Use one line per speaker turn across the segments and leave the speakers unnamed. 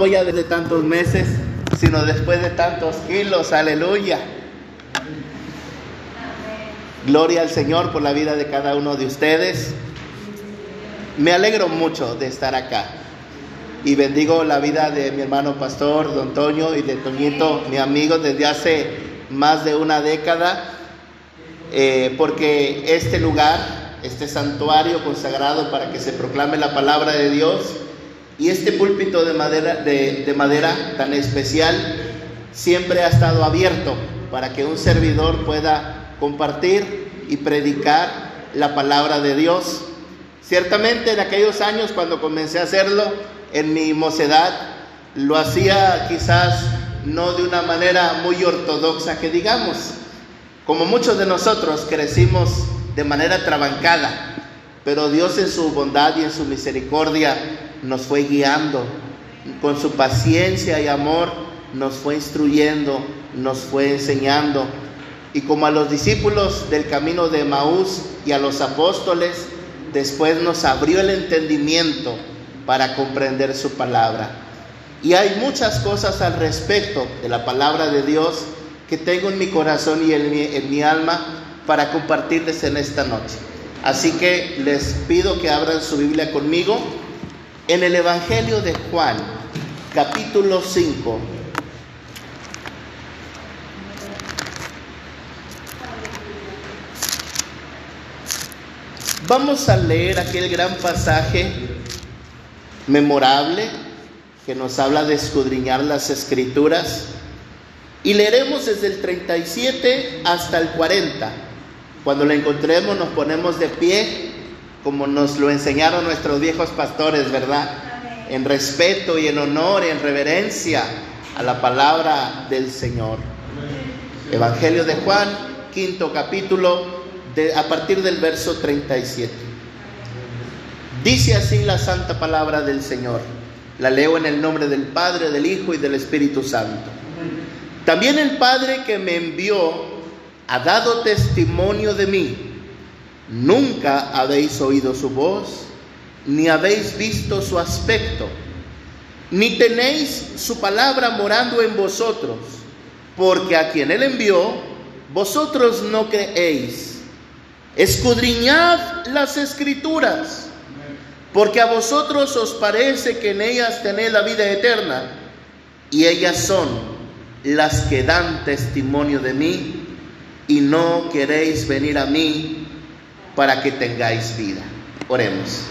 voy a desde tantos meses, sino después de tantos kilos, aleluya. Gloria al Señor por la vida de cada uno de ustedes. Me alegro mucho de estar acá y bendigo la vida de mi hermano pastor, don Toño, y de Toñito, mi amigo desde hace más de una década, eh, porque este lugar, este santuario consagrado para que se proclame la palabra de Dios, y este púlpito de madera, de, madera tan especial siempre ha estado abierto para que un servidor pueda compartir y predicar la palabra de Dios. Ciertamente en aquellos años cuando comencé a hacerlo, en mi mocedad, lo hacía quizás no de una manera muy ortodoxa que digamos. Como muchos de nosotros crecimos de manera trabancada, pero Dios en su bondad y en su misericordia nos fue guiando, con su paciencia y amor nos fue instruyendo, nos fue enseñando. Y como a los discípulos del camino de Maús y a los apóstoles, después nos abrió el entendimiento para comprender su palabra. Y hay muchas cosas al respecto de la palabra de Dios que tengo en mi corazón y en mi, en mi alma para compartirles en esta noche. Así que les pido que abran su Biblia conmigo en el Evangelio de Juan, capítulo 5. Vamos a leer aquel gran pasaje memorable que nos habla de escudriñar las escrituras y leeremos desde el 37 hasta el 40. Cuando lo encontremos nos ponemos de pie como nos lo enseñaron nuestros viejos pastores, ¿verdad? En respeto y en honor y en reverencia a la palabra del Señor. Evangelio de Juan, quinto capítulo, de, a partir del verso 37. Dice así la santa palabra del Señor. La leo en el nombre del Padre, del Hijo y del Espíritu Santo. También el Padre que me envió ha dado testimonio de mí Nunca habéis oído su voz, ni habéis visto su aspecto, ni tenéis su palabra morando en vosotros, porque a quien él envió, vosotros no creéis. Escudriñad las escrituras, porque a vosotros os parece que en ellas tenéis la vida eterna, y ellas son las que dan testimonio de mí, y no queréis venir a mí para que tengáis vida. Oremos.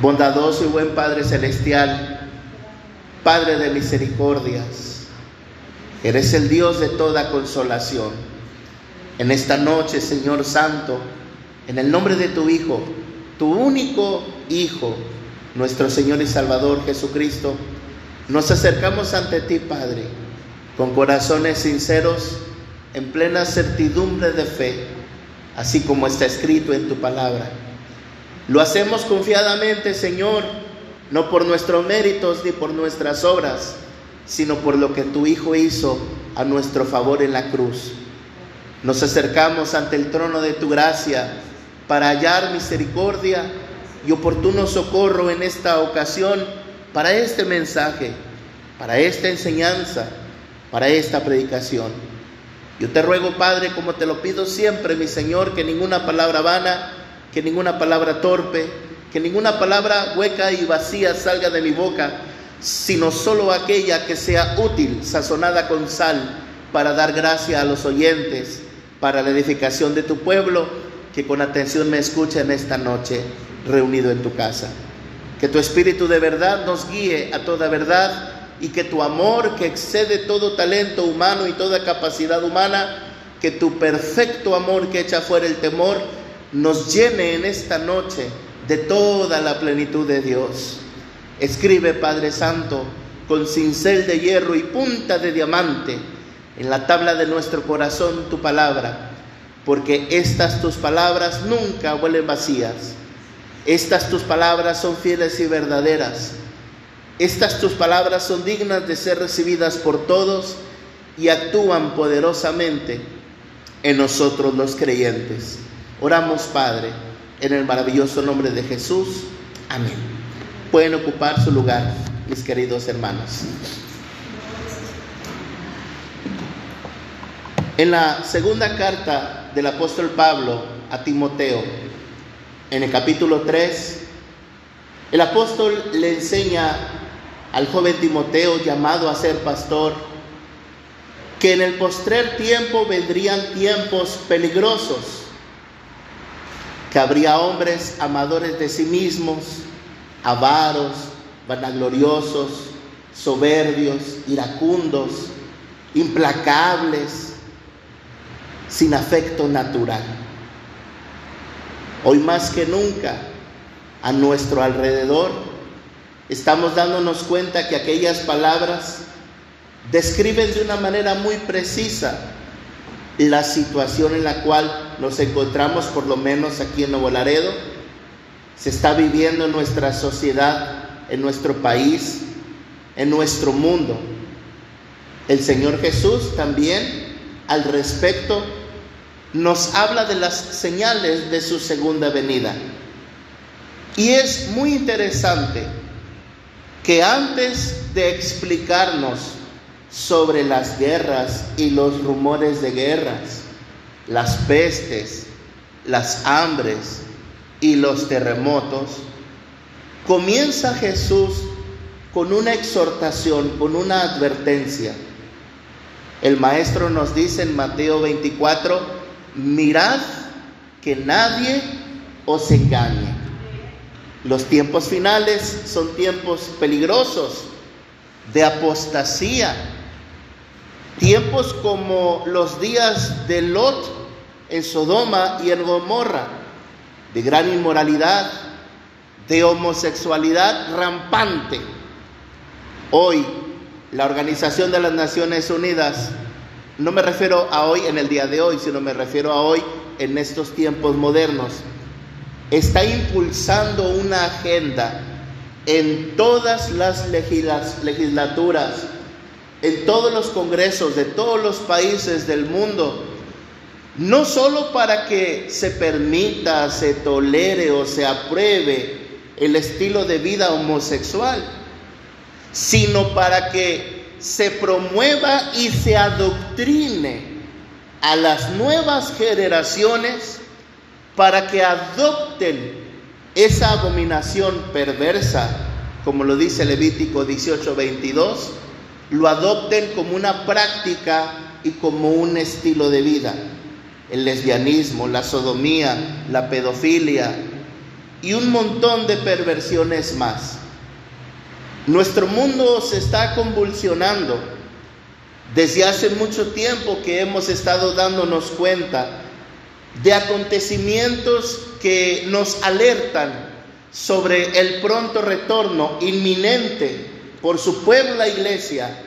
Bondadoso y buen Padre Celestial, Padre de misericordias, eres el Dios de toda consolación. En esta noche, Señor Santo, en el nombre de tu Hijo, tu único Hijo, nuestro Señor y Salvador Jesucristo, nos acercamos ante ti, Padre, con corazones sinceros, en plena certidumbre de fe así como está escrito en tu palabra. Lo hacemos confiadamente, Señor, no por nuestros méritos ni por nuestras obras, sino por lo que tu Hijo hizo a nuestro favor en la cruz. Nos acercamos ante el trono de tu gracia para hallar misericordia y oportuno socorro en esta ocasión para este mensaje, para esta enseñanza, para esta predicación. Yo te ruego, Padre, como te lo pido siempre, mi Señor, que ninguna palabra vana, que ninguna palabra torpe, que ninguna palabra hueca y vacía salga de mi boca, sino solo aquella que sea útil, sazonada con sal, para dar gracia a los oyentes, para la edificación de tu pueblo, que con atención me escucha en esta noche, reunido en tu casa. Que tu Espíritu de verdad nos guíe a toda verdad y que tu amor que excede todo talento humano y toda capacidad humana, que tu perfecto amor que echa fuera el temor, nos llene en esta noche de toda la plenitud de Dios. Escribe, Padre Santo, con cincel de hierro y punta de diamante en la tabla de nuestro corazón tu palabra, porque estas tus palabras nunca vuelven vacías. Estas tus palabras son fieles y verdaderas estas tus palabras son dignas de ser recibidas por todos y actúan poderosamente en nosotros los creyentes. Oramos, Padre, en el maravilloso nombre de Jesús. Amén. Pueden ocupar su lugar. mis queridos hermanos. En la segunda carta del apóstol Pablo a Timoteo, en el capítulo 3, el apóstol le enseña al joven Timoteo llamado a ser pastor que en el postrer tiempo vendrían tiempos peligrosos, que habría hombres amadores de sí mismos, avaros, vanagloriosos, soberbios, iracundos, implacables, sin afecto natural. Hoy más que nunca, a nuestro alrededor, estamos dándonos cuenta que aquellas palabras describen de una manera muy precisa la situación en la cual nos encontramos, por lo menos aquí en Nuevo Laredo, se está viviendo en nuestra sociedad, en nuestro país, en nuestro mundo. El Señor Jesús también al respecto nos habla de las señales de su segunda venida. Y es muy interesante que antes de explicarnos sobre las guerras y los rumores de guerras, las pestes, las hambres y los terremotos, comienza Jesús con una exhortación, con una advertencia. El maestro nos dice en Mateo 24, mirad que nadie os engañe. Los tiempos finales son tiempos peligrosos de apostasía, Tiempos como los días de Lot en Sodoma y en Gomorra, de gran inmoralidad, de homosexualidad rampante. Hoy, la Organización de las Naciones Unidas, no me refiero a hoy en el día de hoy, sino me refiero a hoy en estos tiempos modernos, está impulsando una agenda en todas las legislaturas en todos los congresos de todos los países del mundo, no solo para que se permita, se tolere o se apruebe el estilo de vida homosexual, sino para que se promueva y se adoctrine a las nuevas generaciones para que adopten esa abominación perversa, como lo dice Levítico 18:22, lo adopten como una práctica y como un estilo de vida. El lesbianismo, la sodomía, la pedofilia y un montón de perversiones más. Nuestro mundo se está convulsionando. Desde hace mucho tiempo que hemos estado dándonos cuenta de acontecimientos que nos alertan sobre el pronto retorno inminente por su pueblo la iglesia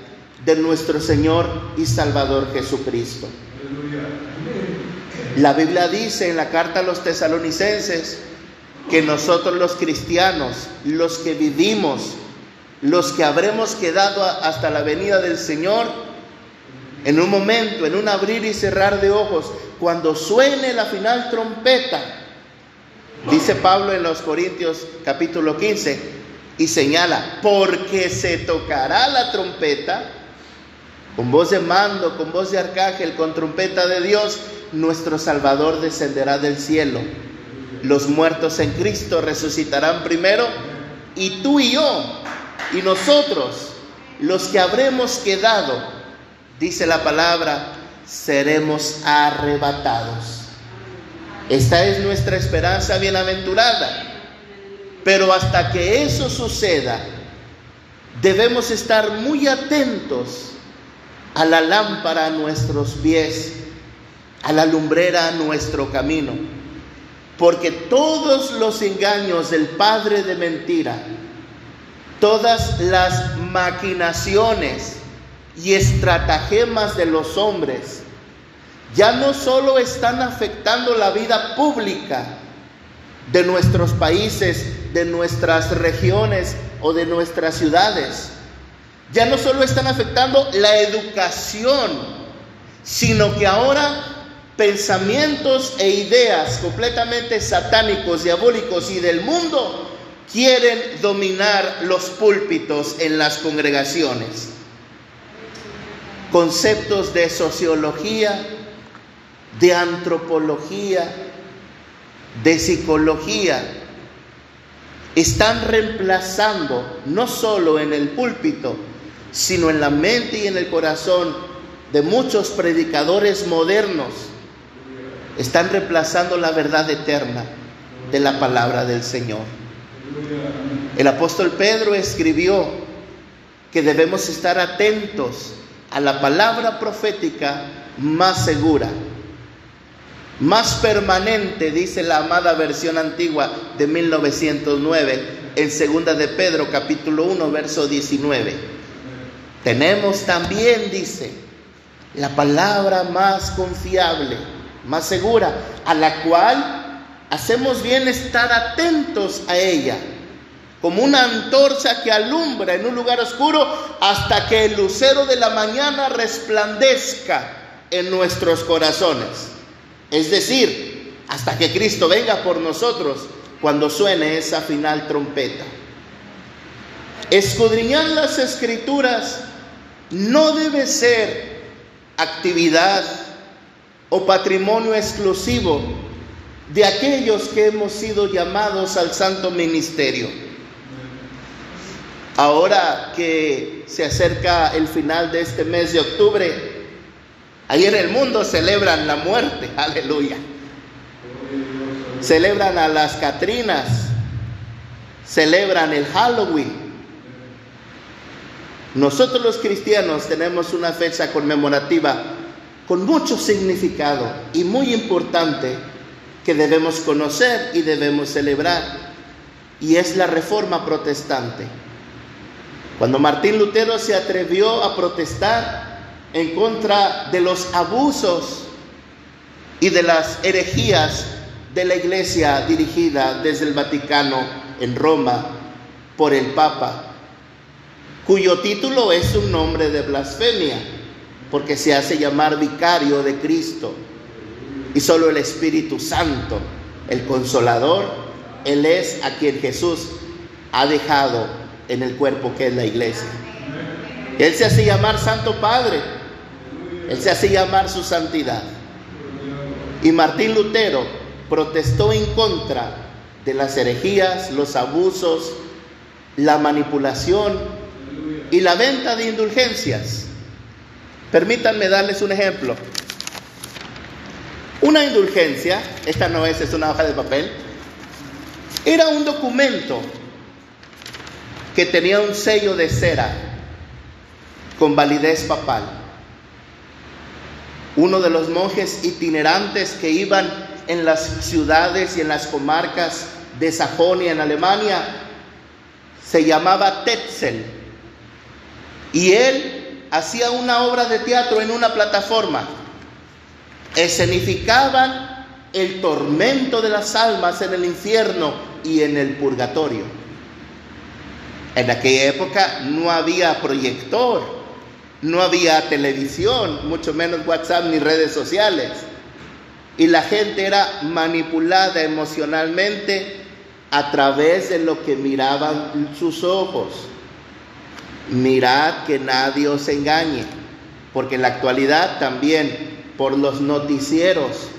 de nuestro Señor y Salvador Jesucristo. La Biblia dice en la carta a los tesalonicenses que nosotros los cristianos, los que vivimos, los que habremos quedado hasta la venida del Señor, en un momento, en un abrir y cerrar de ojos, cuando suene la final trompeta, dice Pablo en los Corintios capítulo 15, y señala, porque se tocará la trompeta, con voz de mando, con voz de arcángel, con trompeta de Dios, nuestro Salvador descenderá del cielo. Los muertos en Cristo resucitarán primero y tú y yo y nosotros, los que habremos quedado, dice la palabra, seremos arrebatados. Esta es nuestra esperanza bienaventurada. Pero hasta que eso suceda, debemos estar muy atentos a la lámpara a nuestros pies, a la lumbrera a nuestro camino. Porque todos los engaños del Padre de mentira, todas las maquinaciones y estratagemas de los hombres, ya no solo están afectando la vida pública de nuestros países, de nuestras regiones o de nuestras ciudades. Ya no solo están afectando la educación, sino que ahora pensamientos e ideas completamente satánicos, diabólicos y del mundo quieren dominar los púlpitos en las congregaciones. Conceptos de sociología, de antropología, de psicología, están reemplazando no solo en el púlpito, sino en la mente y en el corazón de muchos predicadores modernos. Están reemplazando la verdad eterna de la palabra del Señor. El apóstol Pedro escribió que debemos estar atentos a la palabra profética más segura, más permanente, dice la amada versión antigua de 1909, en segunda de Pedro capítulo 1, verso 19. Tenemos también, dice, la palabra más confiable, más segura, a la cual hacemos bien estar atentos a ella, como una antorcha que alumbra en un lugar oscuro hasta que el lucero de la mañana resplandezca en nuestros corazones. Es decir, hasta que Cristo venga por nosotros cuando suene esa final trompeta. Escudriñar las escrituras no debe ser actividad o patrimonio exclusivo de aquellos que hemos sido llamados al santo ministerio. Ahora que se acerca el final de este mes de octubre, Ahí en el mundo celebran la muerte, aleluya. Celebran a las Catrinas, celebran el Halloween. Nosotros los cristianos tenemos una fecha conmemorativa con mucho significado y muy importante que debemos conocer y debemos celebrar. Y es la reforma protestante. Cuando Martín Lutero se atrevió a protestar, en contra de los abusos y de las herejías de la iglesia dirigida desde el Vaticano en Roma por el Papa, cuyo título es un nombre de blasfemia, porque se hace llamar vicario de Cristo. Y solo el Espíritu Santo, el consolador, Él es a quien Jesús ha dejado en el cuerpo que es la iglesia. Él se hace llamar Santo Padre él se hace llamar su santidad. Y Martín Lutero protestó en contra de las herejías, los abusos, la manipulación y la venta de indulgencias. Permítanme darles un ejemplo. Una indulgencia, esta no es, es una hoja de papel, era un documento que tenía un sello de cera con validez papal uno de los monjes itinerantes que iban en las ciudades y en las comarcas de Sajonia en Alemania, se llamaba Tetzel. Y él hacía una obra de teatro en una plataforma. Escenificaban el tormento de las almas en el infierno y en el purgatorio. En aquella época no había proyector, no había televisión, mucho menos WhatsApp ni redes sociales. Y la gente era manipulada emocionalmente a través de lo que miraban sus ojos. Mirad que nadie os engañe, porque en la actualidad también por los noticieros,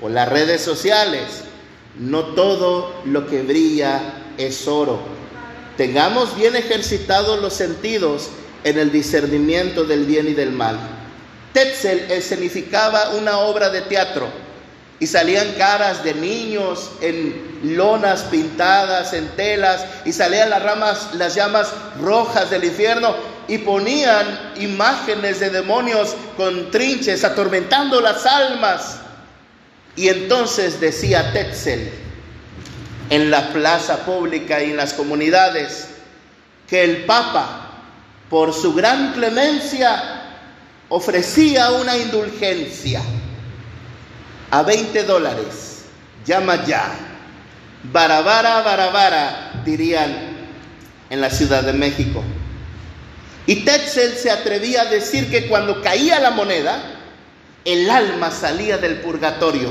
por las redes sociales, no todo lo que brilla es oro. Tengamos bien ejercitados los sentidos en el discernimiento del bien y del mal. Tetzel escenificaba una obra de teatro y salían caras de niños en lonas pintadas, en telas, y salían las ramas, las llamas rojas del infierno y ponían imágenes de demonios con trinches atormentando las almas. Y entonces decía Tetzel en la plaza pública y en las comunidades que el Papa por su gran clemencia, ofrecía una indulgencia a 20 dólares. Llama ya. Barabara, barabara, dirían en la Ciudad de México. Y Tetzel se atrevía a decir que cuando caía la moneda, el alma salía del purgatorio.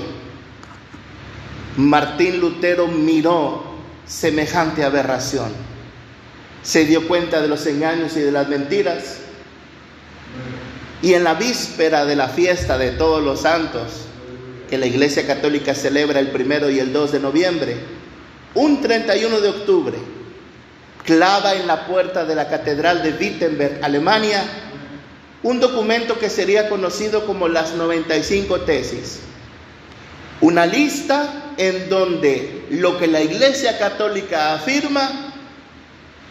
Martín Lutero miró semejante aberración. Se dio cuenta de los engaños y de las mentiras. Y en la víspera de la fiesta de todos los santos, que la Iglesia Católica celebra el primero y el 2 de noviembre, un 31 de octubre, clava en la puerta de la Catedral de Wittenberg, Alemania, un documento que sería conocido como las 95 tesis. Una lista en donde lo que la Iglesia Católica afirma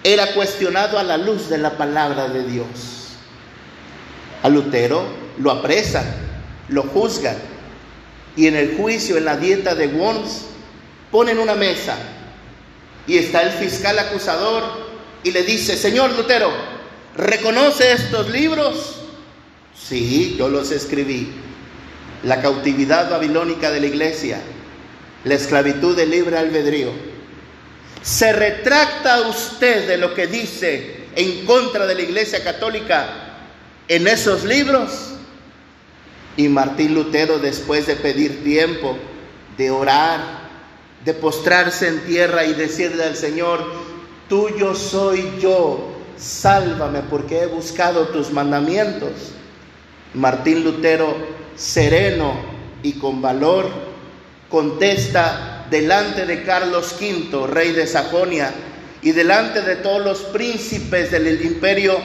era cuestionado a la luz de la palabra de Dios. A Lutero lo apresan, lo juzgan y en el juicio, en la dieta de Worms, ponen una mesa y está el fiscal acusador y le dice, Señor Lutero, ¿reconoce estos libros? Sí, yo los escribí. La cautividad babilónica de la iglesia, la esclavitud del libre albedrío. ¿Se retracta usted de lo que dice en contra de la iglesia católica en esos libros? Y Martín Lutero, después de pedir tiempo, de orar, de postrarse en tierra y decirle al Señor, tuyo soy yo, sálvame porque he buscado tus mandamientos. Martín Lutero, sereno y con valor, contesta delante de Carlos V, rey de Sajonia, y delante de todos los príncipes del imperio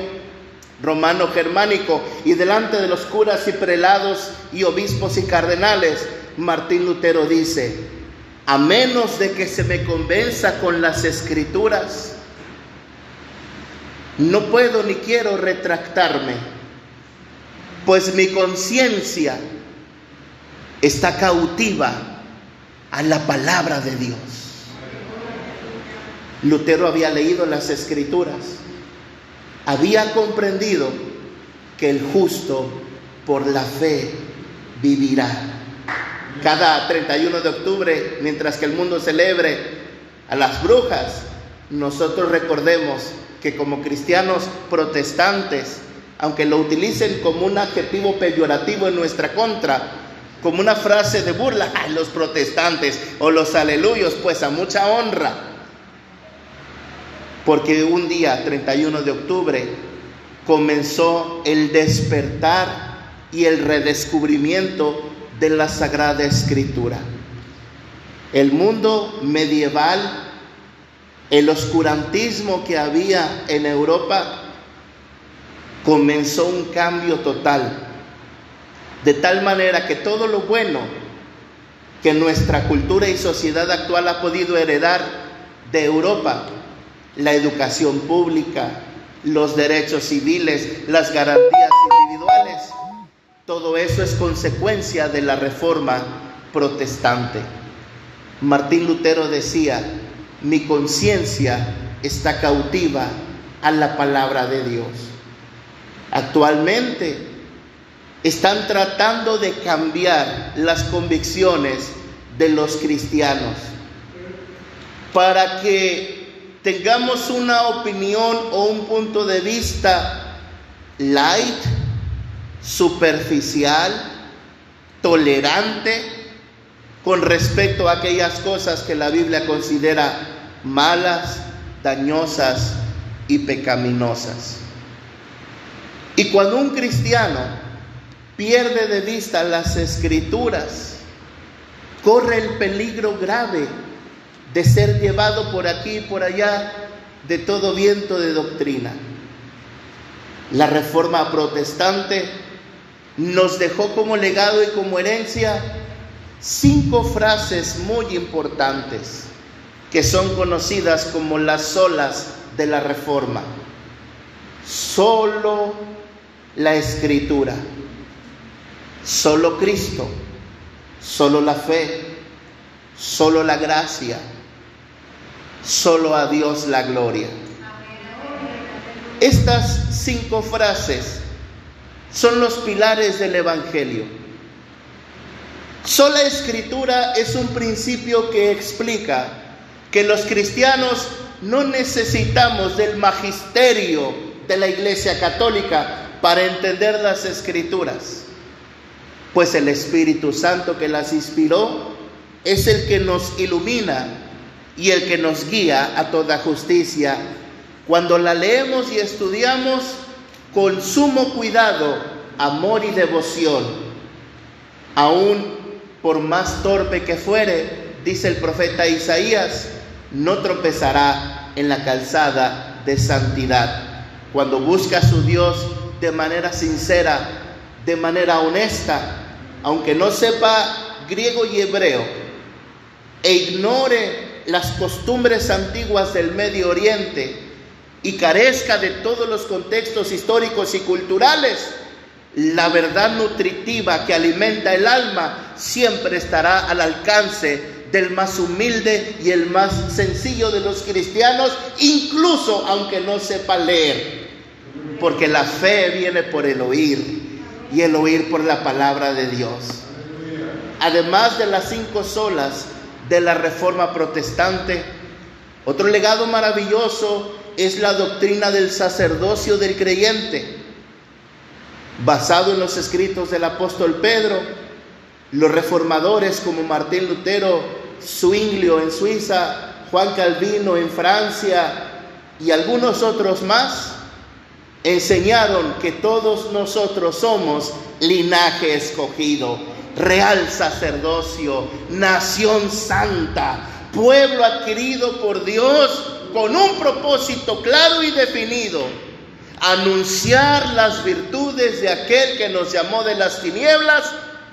romano germánico, y delante de los curas y prelados y obispos y cardenales, Martín Lutero dice, a menos de que se me convenza con las escrituras, no puedo ni quiero retractarme, pues mi conciencia está cautiva a la palabra de Dios. Lutero había leído las escrituras, había comprendido que el justo por la fe vivirá cada 31 de octubre, mientras que el mundo celebre a las brujas, nosotros recordemos que como cristianos protestantes, aunque lo utilicen como un adjetivo peyorativo en nuestra contra, como una frase de burla, a los protestantes o los aleluyos, pues a mucha honra. Porque un día, 31 de octubre, comenzó el despertar y el redescubrimiento de la Sagrada Escritura. El mundo medieval, el oscurantismo que había en Europa, comenzó un cambio total. De tal manera que todo lo bueno que nuestra cultura y sociedad actual ha podido heredar de Europa, la educación pública, los derechos civiles, las garantías individuales, todo eso es consecuencia de la reforma protestante. Martín Lutero decía, mi conciencia está cautiva a la palabra de Dios. Actualmente están tratando de cambiar las convicciones de los cristianos para que tengamos una opinión o un punto de vista light superficial, tolerante con respecto a aquellas cosas que la Biblia considera malas, dañosas y pecaminosas. Y cuando un cristiano pierde de vista las escrituras, corre el peligro grave de ser llevado por aquí y por allá de todo viento de doctrina. La reforma protestante nos dejó como legado y como herencia cinco frases muy importantes que son conocidas como las solas de la reforma. Solo la escritura, solo Cristo, solo la fe, solo la gracia, solo a Dios la gloria. Estas cinco frases son los pilares del Evangelio. Sola escritura es un principio que explica que los cristianos no necesitamos del magisterio de la Iglesia Católica para entender las escrituras, pues el Espíritu Santo que las inspiró es el que nos ilumina y el que nos guía a toda justicia. Cuando la leemos y estudiamos con sumo cuidado, amor y devoción, aún por más torpe que fuere, dice el profeta Isaías, no tropezará en la calzada de santidad. Cuando busca a su Dios de manera sincera, de manera honesta, aunque no sepa griego y hebreo, e ignore las costumbres antiguas del Medio Oriente y carezca de todos los contextos históricos y culturales, la verdad nutritiva que alimenta el alma siempre estará al alcance del más humilde y el más sencillo de los cristianos, incluso aunque no sepa leer, porque la fe viene por el oír y el oír por la palabra de Dios. Además de las cinco solas de la reforma protestante, otro legado maravilloso es la doctrina del sacerdocio del creyente, basado en los escritos del apóstol Pedro, los reformadores como Martín Lutero, Zwinglio en Suiza, Juan Calvino en Francia y algunos otros más, enseñaron que todos nosotros somos linaje escogido, real sacerdocio, nación santa, pueblo adquirido por Dios con un propósito claro y definido, anunciar las virtudes de aquel que nos llamó de las tinieblas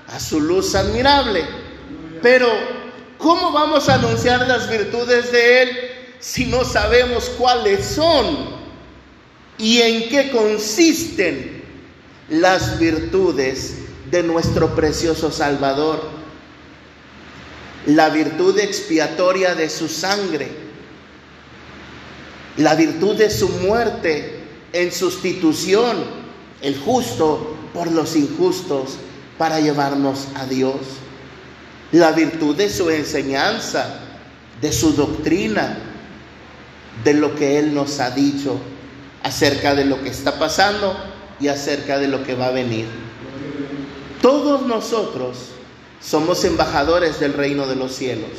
a su luz admirable. Pero, ¿cómo vamos a anunciar las virtudes de Él si no sabemos cuáles son y en qué consisten las virtudes de nuestro precioso Salvador? La virtud expiatoria de su sangre, la virtud de su muerte en sustitución, el justo por los injustos, para llevarnos a Dios. La virtud de su enseñanza, de su doctrina, de lo que Él nos ha dicho acerca de lo que está pasando y acerca de lo que va a venir. Todos nosotros somos embajadores del reino de los cielos.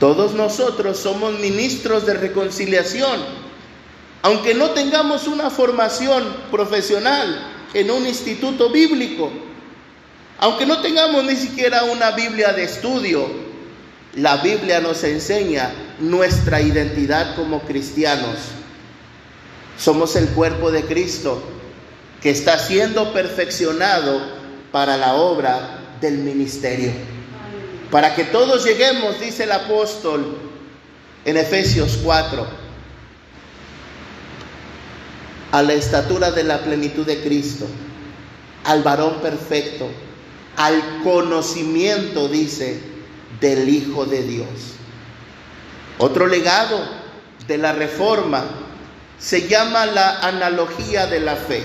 Todos nosotros somos ministros de reconciliación. Aunque no tengamos una formación profesional en un instituto bíblico, aunque no tengamos ni siquiera una Biblia de estudio, la Biblia nos enseña nuestra identidad como cristianos. Somos el cuerpo de Cristo que está siendo perfeccionado para la obra del ministerio. Para que todos lleguemos, dice el apóstol en Efesios 4, a la estatura de la plenitud de Cristo, al varón perfecto al conocimiento, dice, del Hijo de Dios. Otro legado de la reforma se llama la analogía de la fe.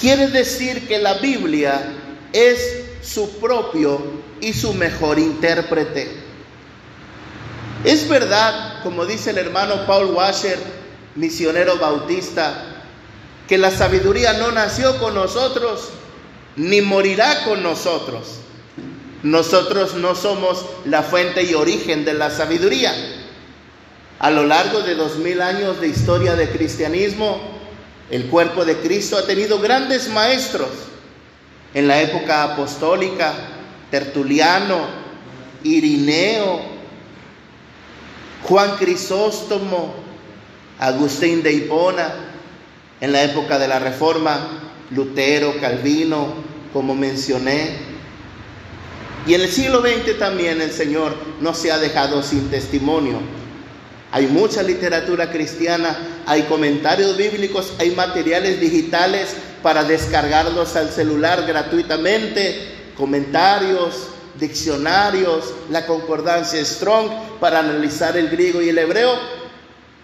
Quiere decir que la Biblia es su propio y su mejor intérprete. Es verdad, como dice el hermano Paul Washer, misionero bautista, que la sabiduría no nació con nosotros, ni morirá con nosotros. Nosotros no somos la fuente y origen de la sabiduría. A lo largo de dos mil años de historia de cristianismo, el cuerpo de Cristo ha tenido grandes maestros. En la época apostólica, Tertuliano, Irineo, Juan Crisóstomo, Agustín de Hipona, en la época de la Reforma, Lutero, Calvino, como mencioné. Y en el siglo XX también el Señor no se ha dejado sin testimonio. Hay mucha literatura cristiana, hay comentarios bíblicos, hay materiales digitales para descargarlos al celular gratuitamente, comentarios, diccionarios, la concordancia Strong para analizar el griego y el hebreo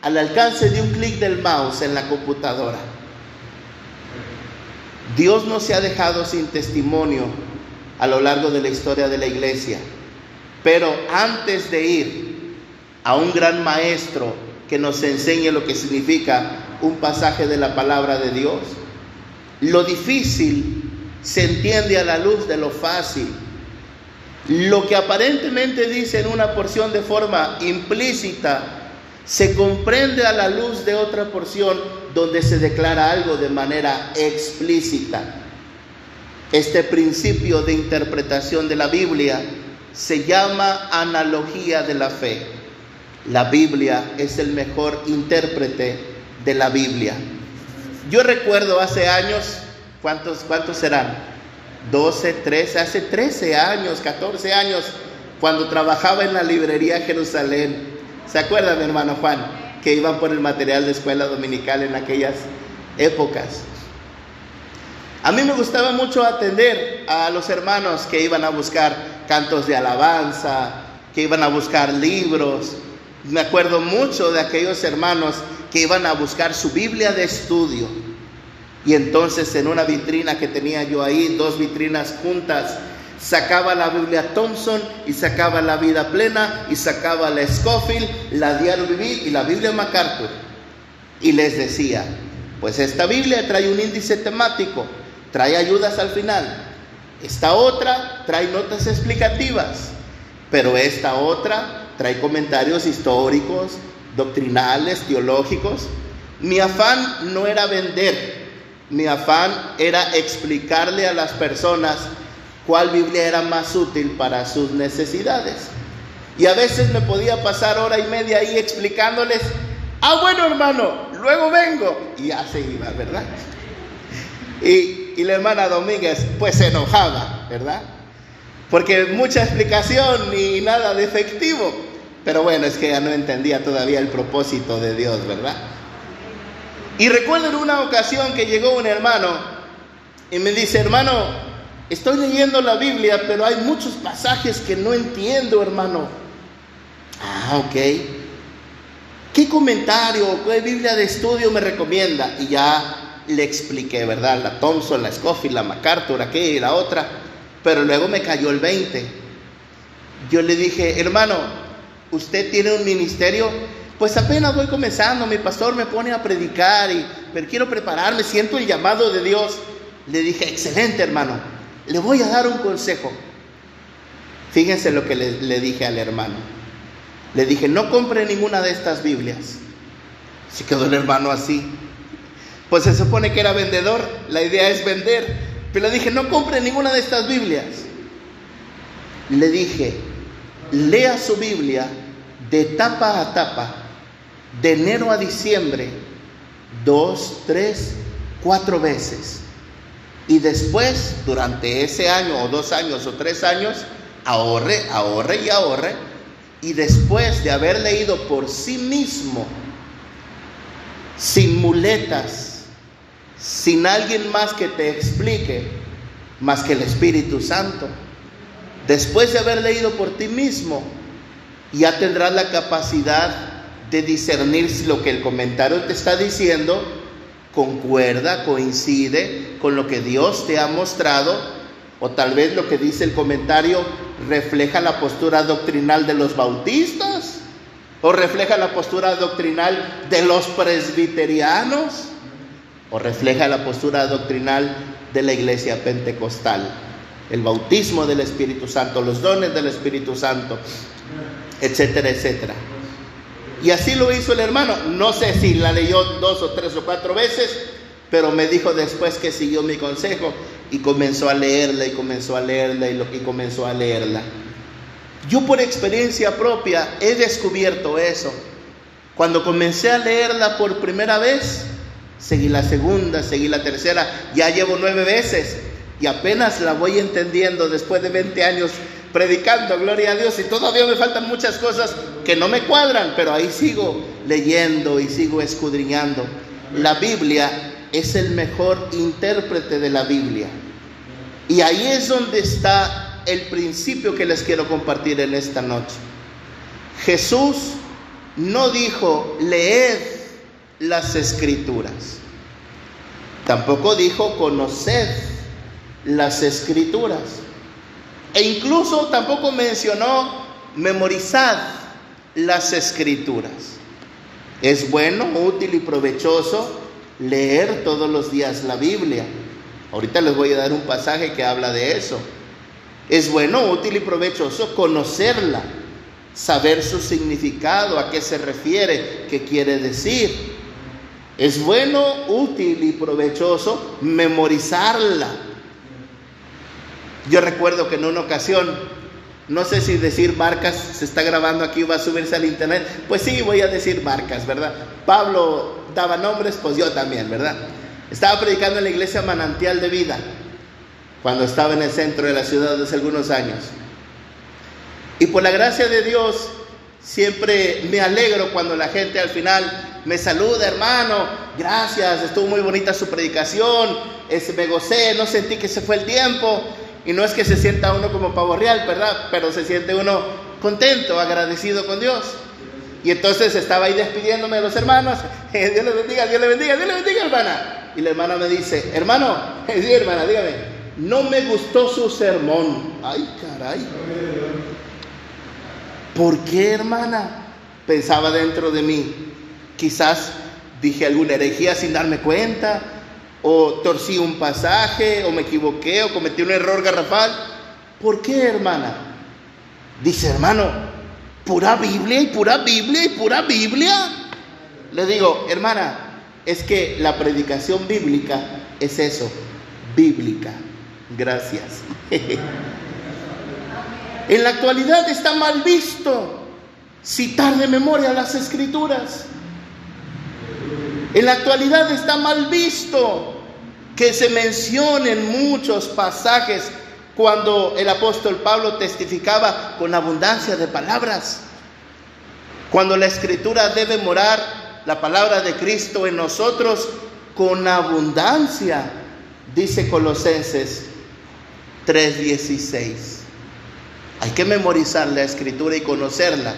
al alcance de un clic del mouse en la computadora. Dios no se ha dejado sin testimonio a lo largo de la historia de la iglesia. Pero antes de ir a un gran maestro que nos enseñe lo que significa un pasaje de la palabra de Dios, lo difícil se entiende a la luz de lo fácil. Lo que aparentemente dice en una porción de forma implícita se comprende a la luz de otra porción donde se declara algo de manera explícita. Este principio de interpretación de la Biblia se llama analogía de la fe. La Biblia es el mejor intérprete de la Biblia. Yo recuerdo hace años, ¿cuántos, cuántos serán? 12, 13, hace 13 años, 14 años, cuando trabajaba en la librería Jerusalén. ¿Se acuerda mi hermano Juan? Que iban por el material de escuela dominical en aquellas épocas. A mí me gustaba mucho atender a los hermanos que iban a buscar cantos de alabanza, que iban a buscar libros. Me acuerdo mucho de aquellos hermanos que iban a buscar su Biblia de estudio. Y entonces en una vitrina que tenía yo ahí, dos vitrinas juntas, sacaba la Biblia Thompson y sacaba la Vida Plena y sacaba la Scofield, la Diario Vivir y la Biblia MacArthur. Y les decía, pues esta Biblia trae un índice temático trae ayudas al final. Esta otra trae notas explicativas, pero esta otra trae comentarios históricos, doctrinales, teológicos. Mi afán no era vender, mi afán era explicarle a las personas cuál Biblia era más útil para sus necesidades. Y a veces me podía pasar hora y media ahí explicándoles, ah, bueno hermano, luego vengo. Y ya se iba, ¿verdad? Y y la hermana Domínguez pues se enojaba, ¿verdad? Porque mucha explicación ni nada de efectivo. Pero bueno, es que ella no entendía todavía el propósito de Dios, ¿verdad? Y recuerdo en una ocasión que llegó un hermano y me dice, hermano, estoy leyendo la Biblia, pero hay muchos pasajes que no entiendo, hermano. Ah, ok. ¿Qué comentario, qué Biblia de estudio me recomienda? Y ya le expliqué, ¿verdad? La Thompson, la Scofield, la MacArthur, aquella y la otra. Pero luego me cayó el 20. Yo le dije, hermano, usted tiene un ministerio. Pues apenas voy comenzando, mi pastor me pone a predicar, y, pero quiero prepararme, siento el llamado de Dios. Le dije, excelente hermano, le voy a dar un consejo. Fíjense lo que le, le dije al hermano. Le dije, no compre ninguna de estas Biblias. Se quedó el hermano así. Pues se supone que era vendedor, la idea es vender. Pero le dije, no compre ninguna de estas Biblias. Le dije, lea su Biblia de tapa a tapa, de enero a diciembre, dos, tres, cuatro veces. Y después, durante ese año o dos años o tres años, ahorre, ahorre y ahorre. Y después de haber leído por sí mismo, sin muletas, sin alguien más que te explique, más que el Espíritu Santo. Después de haber leído por ti mismo, ya tendrás la capacidad de discernir si lo que el comentario te está diciendo concuerda, coincide con lo que Dios te ha mostrado, o tal vez lo que dice el comentario refleja la postura doctrinal de los bautistas, o refleja la postura doctrinal de los presbiterianos o refleja la postura doctrinal de la iglesia pentecostal. El bautismo del Espíritu Santo, los dones del Espíritu Santo, etcétera, etcétera. Y así lo hizo el hermano. No sé si la leyó dos o tres o cuatro veces, pero me dijo después que siguió mi consejo y comenzó a leerla y comenzó a leerla y, y comenzó a leerla. Yo por experiencia propia he descubierto eso. Cuando comencé a leerla por primera vez, seguí la segunda, seguí la tercera, ya llevo nueve veces y apenas la voy entendiendo después de 20 años predicando, gloria a Dios, y todavía me faltan muchas cosas que no me cuadran, pero ahí sigo leyendo y sigo escudriñando. La Biblia es el mejor intérprete de la Biblia. Y ahí es donde está el principio que les quiero compartir en esta noche. Jesús no dijo, leed las escrituras. Tampoco dijo conoced las escrituras. E incluso tampoco mencionó memorizad las escrituras. Es bueno, útil y provechoso leer todos los días la Biblia. Ahorita les voy a dar un pasaje que habla de eso. Es bueno, útil y provechoso conocerla, saber su significado, a qué se refiere, qué quiere decir. Es bueno, útil y provechoso memorizarla. Yo recuerdo que en una ocasión, no sé si decir marcas, se está grabando aquí, va a subirse al internet. Pues sí, voy a decir marcas, ¿verdad? Pablo daba nombres, pues yo también, ¿verdad? Estaba predicando en la iglesia Manantial de Vida cuando estaba en el centro de la ciudad hace algunos años. Y por la gracia de Dios, siempre me alegro cuando la gente al final me saluda, hermano, gracias, estuvo muy bonita su predicación, me gocé, no sentí que se fue el tiempo. Y no es que se sienta uno como pavo real, ¿verdad? Pero se siente uno contento, agradecido con Dios. Y entonces estaba ahí despidiéndome de los hermanos. Dios le bendiga, Dios le bendiga, Dios le bendiga, hermana. Y la hermana me dice, hermano, hermana, dígame, no me gustó su sermón. Ay, caray. ¿Por qué, hermana? Pensaba dentro de mí. Quizás dije alguna herejía sin darme cuenta, o torcí un pasaje, o me equivoqué, o cometí un error garrafal. ¿Por qué, hermana? Dice, hermano, pura Biblia y pura Biblia y pura Biblia. Le digo, hermana, es que la predicación bíblica es eso, bíblica. Gracias. en la actualidad está mal visto citar de memoria las escrituras. En la actualidad está mal visto que se mencionen muchos pasajes cuando el apóstol Pablo testificaba con abundancia de palabras. Cuando la escritura debe morar la palabra de Cristo en nosotros con abundancia, dice Colosenses 3:16. Hay que memorizar la escritura y conocerla.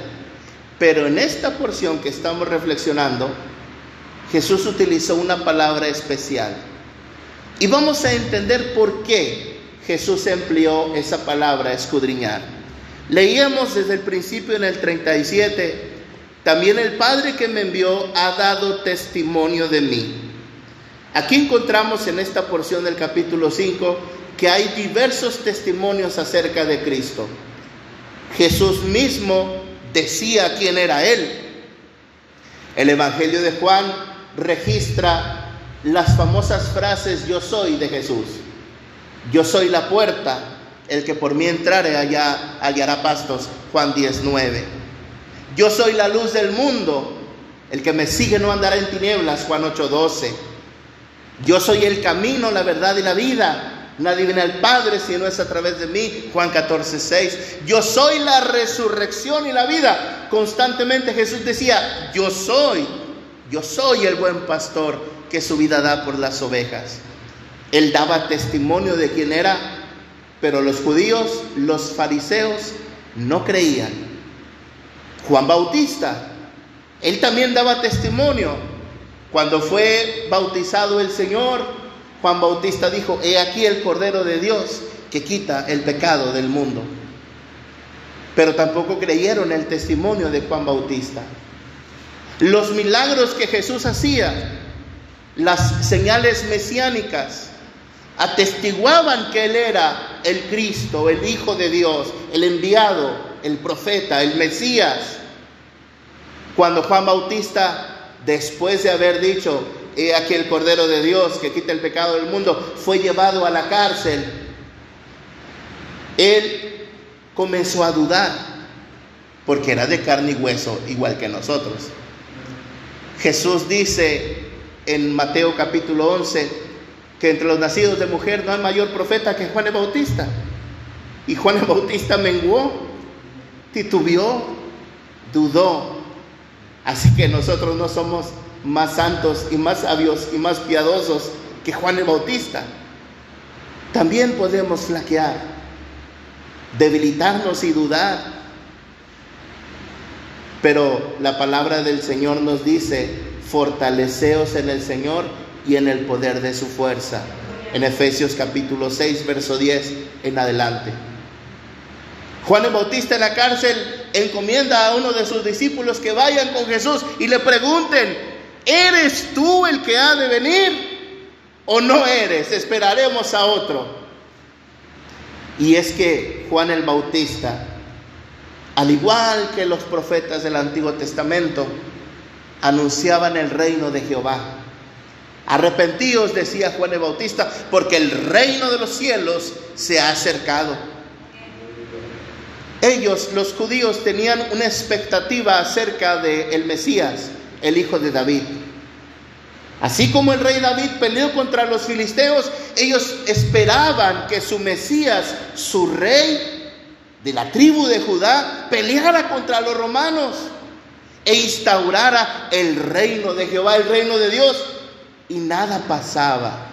Pero en esta porción que estamos reflexionando, Jesús utilizó una palabra especial. Y vamos a entender por qué Jesús empleó esa palabra, escudriñar. Leíamos desde el principio en el 37, también el Padre que me envió ha dado testimonio de mí. Aquí encontramos en esta porción del capítulo 5 que hay diversos testimonios acerca de Cristo. Jesús mismo decía quién era Él. El Evangelio de Juan registra las famosas frases yo soy de Jesús. Yo soy la puerta, el que por mí entrare allá hallará pastos. Juan 19. Yo soy la luz del mundo, el que me sigue no andará en tinieblas. Juan 8:12. Yo soy el camino, la verdad y la vida. Nadie viene al Padre si no es a través de mí. Juan 14, 6. Yo soy la resurrección y la vida. Constantemente Jesús decía, yo soy, yo soy el buen pastor que su vida da por las ovejas. Él daba testimonio de quién era, pero los judíos, los fariseos, no creían. Juan Bautista, él también daba testimonio. Cuando fue bautizado el Señor, Juan Bautista dijo, he aquí el Cordero de Dios que quita el pecado del mundo. Pero tampoco creyeron el testimonio de Juan Bautista. Los milagros que Jesús hacía, las señales mesiánicas, atestiguaban que Él era el Cristo, el Hijo de Dios, el enviado, el profeta, el Mesías. Cuando Juan Bautista, después de haber dicho, He aquí el Cordero de Dios que quita el pecado del mundo, fue llevado a la cárcel. Él comenzó a dudar, porque era de carne y hueso, igual que nosotros. Jesús dice en Mateo capítulo 11 que entre los nacidos de mujer no hay mayor profeta que Juan el Bautista. Y Juan el Bautista menguó, titubeó, dudó. Así que nosotros no somos más santos y más sabios y más piadosos que Juan el Bautista. También podemos flaquear, debilitarnos y dudar. Pero la palabra del Señor nos dice, fortaleceos en el Señor y en el poder de su fuerza. En Efesios capítulo 6, verso 10 en adelante. Juan el Bautista en la cárcel encomienda a uno de sus discípulos que vayan con Jesús y le pregunten, ¿Eres tú el que ha de venir o no eres? Esperaremos a otro. Y es que Juan el Bautista, al igual que los profetas del Antiguo Testamento, anunciaban el reino de Jehová. Arrepentíos, decía Juan el Bautista, porque el reino de los cielos se ha acercado. Ellos, los judíos, tenían una expectativa acerca del el Mesías, el hijo de David. Así como el rey David peleó contra los filisteos, ellos esperaban que su Mesías, su rey de la tribu de Judá, peleara contra los romanos e instaurara el reino de Jehová, el reino de Dios. Y nada pasaba.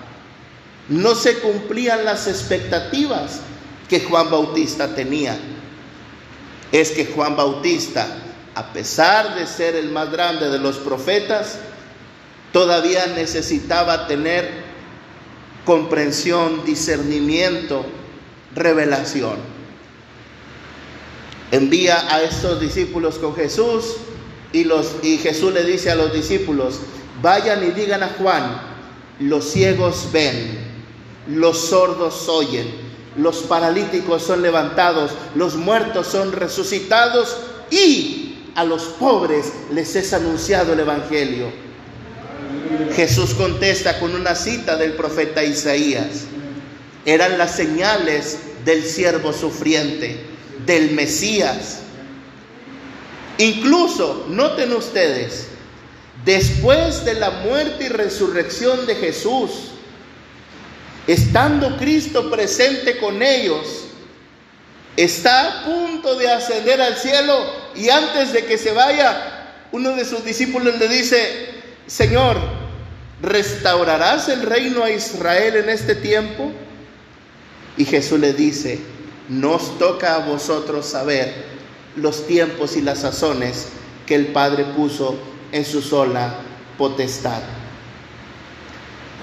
No se cumplían las expectativas que Juan Bautista tenía. Es que Juan Bautista, a pesar de ser el más grande de los profetas, todavía necesitaba tener comprensión, discernimiento, revelación. Envía a estos discípulos con Jesús y, los, y Jesús le dice a los discípulos, vayan y digan a Juan, los ciegos ven, los sordos oyen, los paralíticos son levantados, los muertos son resucitados y a los pobres les es anunciado el Evangelio. Jesús contesta con una cita del profeta Isaías. Eran las señales del siervo sufriente, del Mesías. Incluso, noten ustedes, después de la muerte y resurrección de Jesús, estando Cristo presente con ellos, está a punto de ascender al cielo y antes de que se vaya, uno de sus discípulos le dice, Señor, ¿restaurarás el reino a Israel en este tiempo? Y Jesús le dice, nos toca a vosotros saber los tiempos y las sazones que el Padre puso en su sola potestad.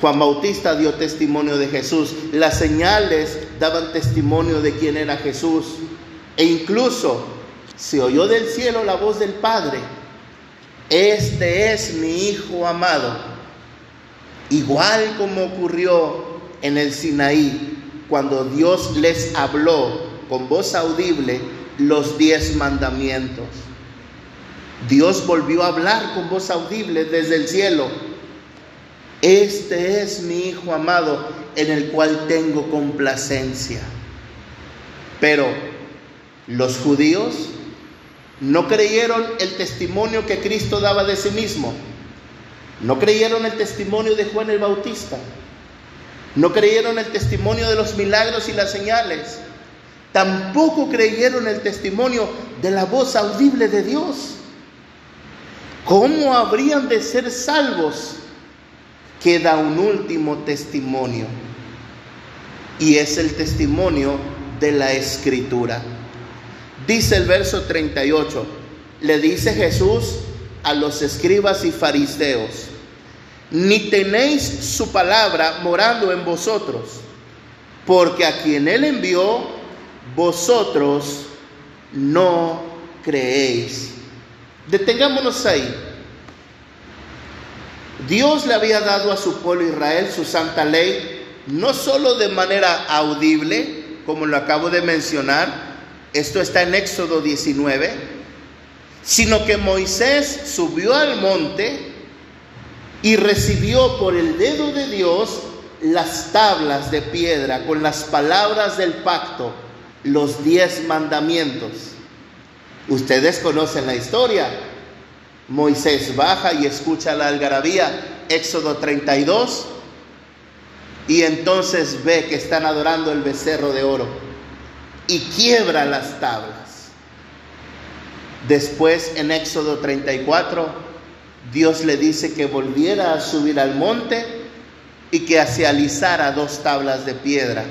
Juan Bautista dio testimonio de Jesús, las señales daban testimonio de quién era Jesús e incluso se oyó del cielo la voz del Padre este es mi Hijo amado. Igual como ocurrió en el Sinaí, cuando Dios les habló con voz audible los diez mandamientos. Dios volvió a hablar con voz audible desde el cielo. Este es mi Hijo amado en el cual tengo complacencia. Pero los judíos no creyeron el testimonio que Cristo daba de sí mismo. No creyeron el testimonio de Juan el Bautista. No creyeron el testimonio de los milagros y las señales. Tampoco creyeron el testimonio de la voz audible de Dios. ¿Cómo habrían de ser salvos? Queda un último testimonio. Y es el testimonio de la escritura. Dice el verso 38, le dice Jesús a los escribas y fariseos, ni tenéis su palabra morando en vosotros, porque a quien él envió, vosotros no creéis. Detengámonos ahí. Dios le había dado a su pueblo Israel su santa ley, no solo de manera audible, como lo acabo de mencionar, esto está en Éxodo 19, sino que Moisés subió al monte y recibió por el dedo de Dios las tablas de piedra con las palabras del pacto, los diez mandamientos. Ustedes conocen la historia. Moisés baja y escucha la algarabía, Éxodo 32, y entonces ve que están adorando el becerro de oro y quiebra las tablas. Después en Éxodo 34, Dios le dice que volviera a subir al monte y que se alisara dos tablas de piedra.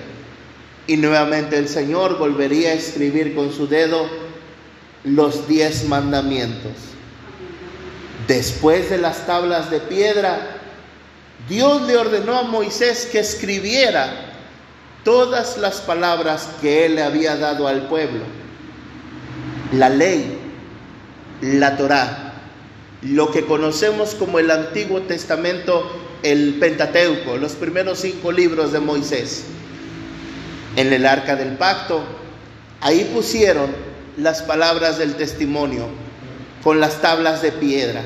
Y nuevamente el Señor volvería a escribir con su dedo los diez mandamientos. Después de las tablas de piedra, Dios le ordenó a Moisés que escribiera todas las palabras que él le había dado al pueblo. La ley, la Torá, lo que conocemos como el Antiguo Testamento, el Pentateuco, los primeros cinco libros de Moisés. En el arca del pacto, Ahí pusieron las palabras del testimonio con las tablas de piedra.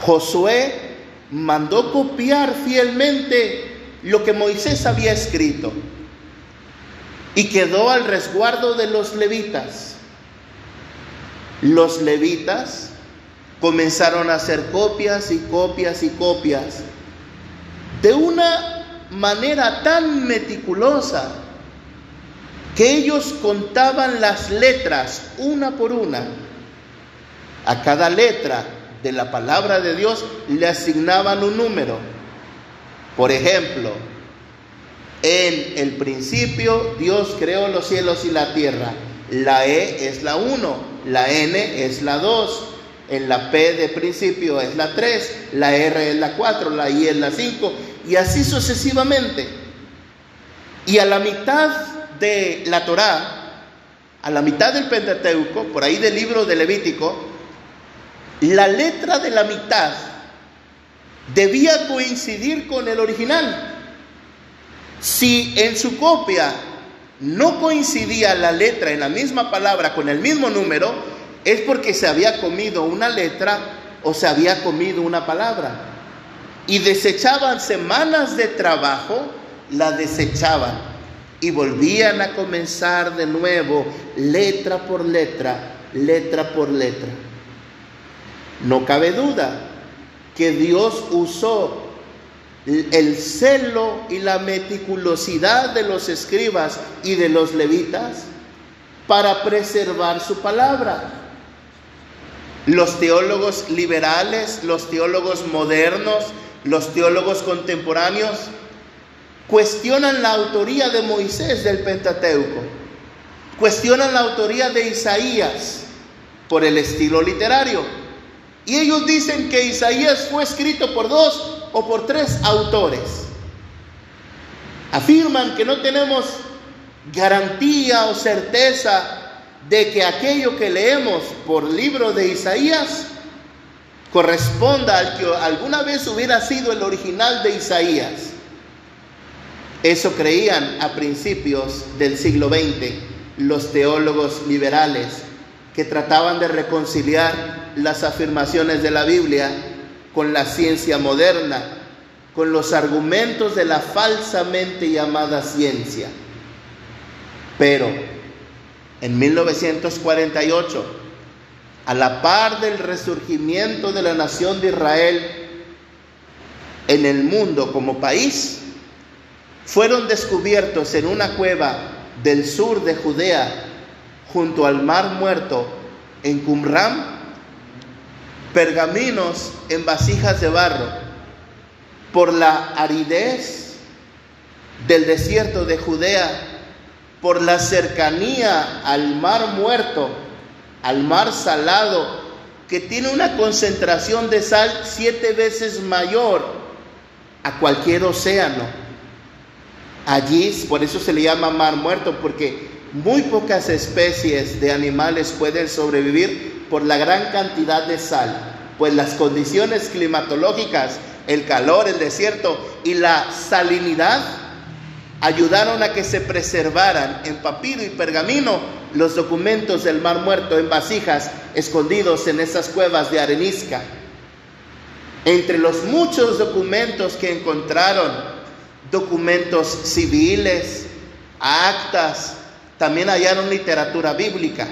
Josué mandó copiar fielmente lo que Moisés había escrito y quedó al resguardo de los levitas. Los levitas comenzaron a hacer copias y copias y copias de una manera tan meticulosa que ellos contaban las letras una por una. A cada letra de la palabra de Dios le asignaban un número. Por ejemplo, en el principio Dios creó los cielos y la tierra. La E es la 1, la N es la 2, en la P de principio es la 3, la R es la 4, la I es la 5 y así sucesivamente. Y a la mitad de la Torá, a la mitad del Pentateuco, por ahí del libro de Levítico, la letra de la mitad debía coincidir con el original. Si en su copia no coincidía la letra en la misma palabra con el mismo número, es porque se había comido una letra o se había comido una palabra. Y desechaban semanas de trabajo, la desechaban y volvían a comenzar de nuevo, letra por letra, letra por letra. No cabe duda que Dios usó el celo y la meticulosidad de los escribas y de los levitas para preservar su palabra. Los teólogos liberales, los teólogos modernos, los teólogos contemporáneos cuestionan la autoría de Moisés del Pentateuco, cuestionan la autoría de Isaías por el estilo literario. Y ellos dicen que Isaías fue escrito por dos o por tres autores. Afirman que no tenemos garantía o certeza de que aquello que leemos por libro de Isaías corresponda al que alguna vez hubiera sido el original de Isaías. Eso creían a principios del siglo XX los teólogos liberales que trataban de reconciliar las afirmaciones de la Biblia con la ciencia moderna, con los argumentos de la falsamente llamada ciencia. Pero en 1948, a la par del resurgimiento de la nación de Israel en el mundo como país, fueron descubiertos en una cueva del sur de Judea, junto al mar muerto, en Qumran, pergaminos en vasijas de barro. Por la aridez del desierto de Judea, por la cercanía al mar muerto, al mar salado, que tiene una concentración de sal siete veces mayor a cualquier océano. Allí, por eso se le llama mar muerto, porque muy pocas especies de animales pueden sobrevivir por la gran cantidad de sal, pues las condiciones climatológicas, el calor, el desierto y la salinidad ayudaron a que se preservaran en papiro y pergamino los documentos del Mar Muerto en vasijas escondidos en esas cuevas de arenisca. Entre los muchos documentos que encontraron, documentos civiles, actas, también hallaron literatura bíblica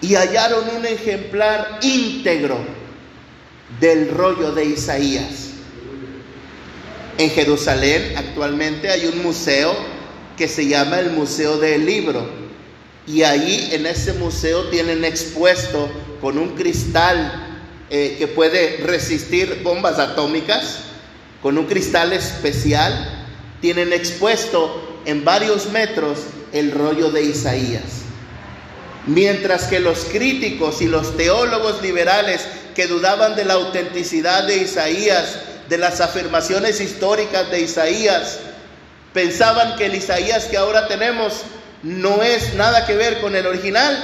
y hallaron un ejemplar íntegro del rollo de Isaías. En Jerusalén actualmente hay un museo que se llama el Museo del Libro. Y ahí en ese museo tienen expuesto con un cristal eh, que puede resistir bombas atómicas, con un cristal especial, tienen expuesto en varios metros el rollo de Isaías. Mientras que los críticos y los teólogos liberales que dudaban de la autenticidad de Isaías de las afirmaciones históricas de Isaías. Pensaban que el Isaías que ahora tenemos no es nada que ver con el original.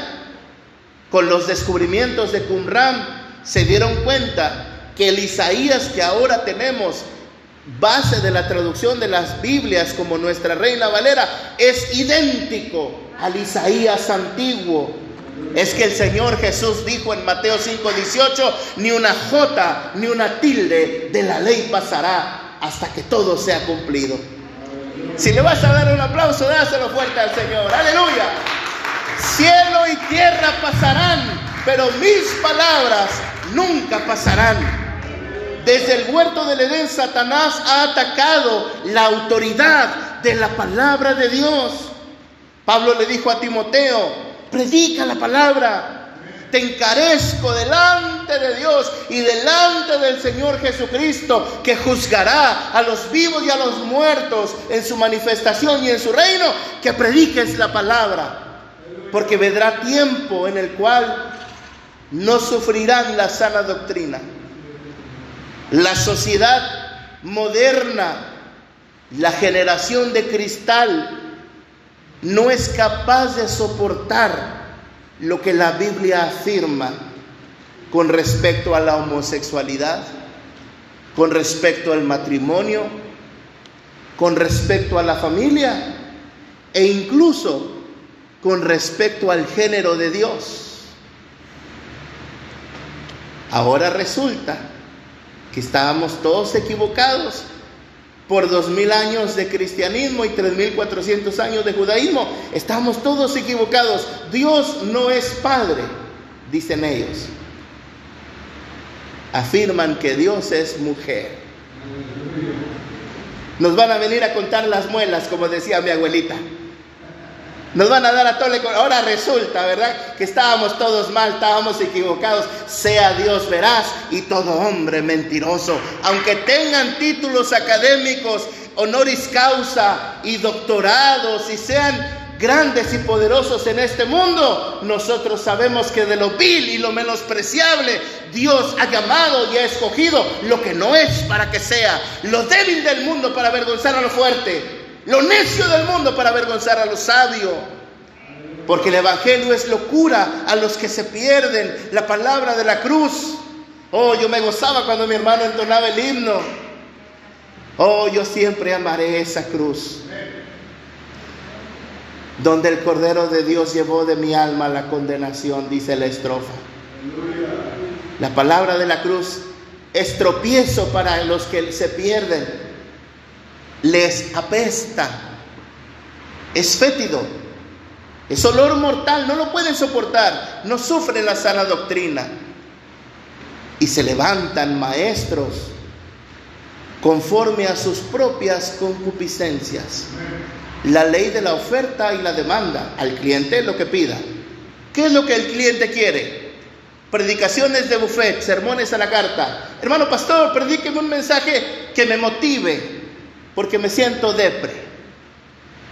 Con los descubrimientos de Qumran se dieron cuenta que el Isaías que ahora tenemos, base de la traducción de las Biblias como nuestra Reina Valera, es idéntico al Isaías antiguo. Es que el Señor Jesús dijo en Mateo 5:18, ni una jota ni una tilde de la ley pasará hasta que todo sea cumplido. Si le vas a dar un aplauso, dáselo fuerte al Señor. Aleluya. Cielo y tierra pasarán, pero mis palabras nunca pasarán. Desde el huerto del Edén, Satanás ha atacado la autoridad de la palabra de Dios. Pablo le dijo a Timoteo, predica la palabra, te encarezco delante de Dios y delante del Señor Jesucristo, que juzgará a los vivos y a los muertos en su manifestación y en su reino, que prediques la palabra. Porque vendrá tiempo en el cual no sufrirán la sana doctrina. La sociedad moderna, la generación de cristal, no es capaz de soportar lo que la Biblia afirma con respecto a la homosexualidad, con respecto al matrimonio, con respecto a la familia e incluso con respecto al género de Dios. Ahora resulta que estábamos todos equivocados por dos mil años de cristianismo y tres mil cuatrocientos años de judaísmo. Estamos todos equivocados. Dios no es Padre, dicen ellos. Afirman que Dios es mujer. Nos van a venir a contar las muelas, como decía mi abuelita. Nos van a dar a tole. Ahora resulta, ¿verdad? Que estábamos todos mal, estábamos equivocados. Sea Dios veraz y todo hombre mentiroso. Aunque tengan títulos académicos, honoris causa y doctorados y sean grandes y poderosos en este mundo, nosotros sabemos que de lo vil y lo menospreciable Dios ha llamado y ha escogido lo que no es para que sea, lo débil del mundo para avergonzar a lo fuerte lo necio del mundo para avergonzar a lo sabio. Porque el Evangelio es locura a los que se pierden la palabra de la cruz. Oh, yo me gozaba cuando mi hermano entonaba el himno. Oh, yo siempre amaré esa cruz. Donde el Cordero de Dios llevó de mi alma la condenación, dice la estrofa. La palabra de la cruz es tropiezo para los que se pierden les apesta, es fétido, es olor mortal, no lo pueden soportar, no sufren la sana doctrina. Y se levantan maestros conforme a sus propias concupiscencias. La ley de la oferta y la demanda al cliente lo que pida. ¿Qué es lo que el cliente quiere? Predicaciones de buffet, sermones a la carta. Hermano pastor, predíqueme un mensaje que me motive, porque me siento depre.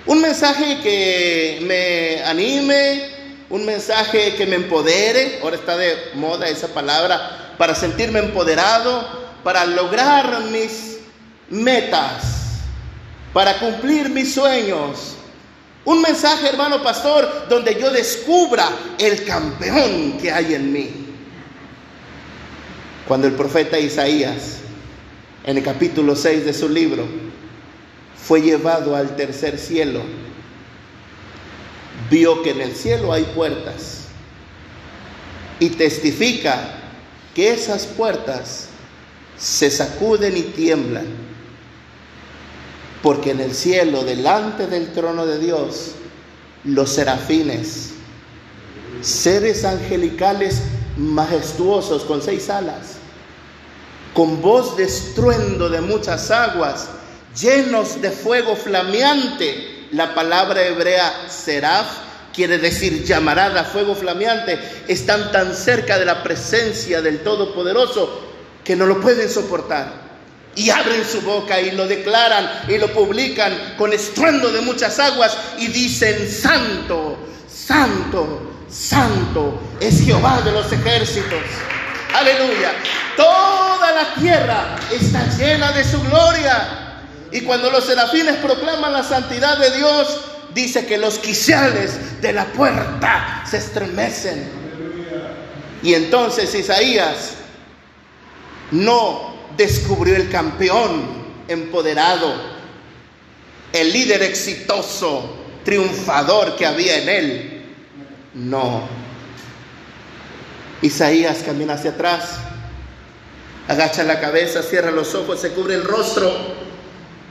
Un mensaje que me anime, un mensaje que me empodere, ahora está de moda esa palabra, para sentirme empoderado, para lograr mis metas, para cumplir mis sueños. Un mensaje, hermano pastor, donde yo descubra el campeón que hay en mí. Cuando el profeta Isaías, en el capítulo 6 de su libro, fue llevado al tercer cielo, vio que en el cielo hay puertas y testifica que esas puertas se sacuden y tiemblan, porque en el cielo, delante del trono de Dios, los serafines, seres angelicales majestuosos con seis alas, con voz de estruendo de muchas aguas, llenos de fuego flameante. La palabra hebrea seraf quiere decir llamarada, fuego flameante. Están tan cerca de la presencia del Todopoderoso que no lo pueden soportar. Y abren su boca y lo declaran y lo publican con estruendo de muchas aguas y dicen, santo, santo, santo es Jehová de los ejércitos. Aleluya. Toda la tierra está llena de su gloria. Y cuando los serafines proclaman la santidad de Dios, dice que los quiciales de la puerta se estremecen. Y entonces Isaías no descubrió el campeón empoderado, el líder exitoso, triunfador que había en él. No. Isaías camina hacia atrás, agacha la cabeza, cierra los ojos, se cubre el rostro,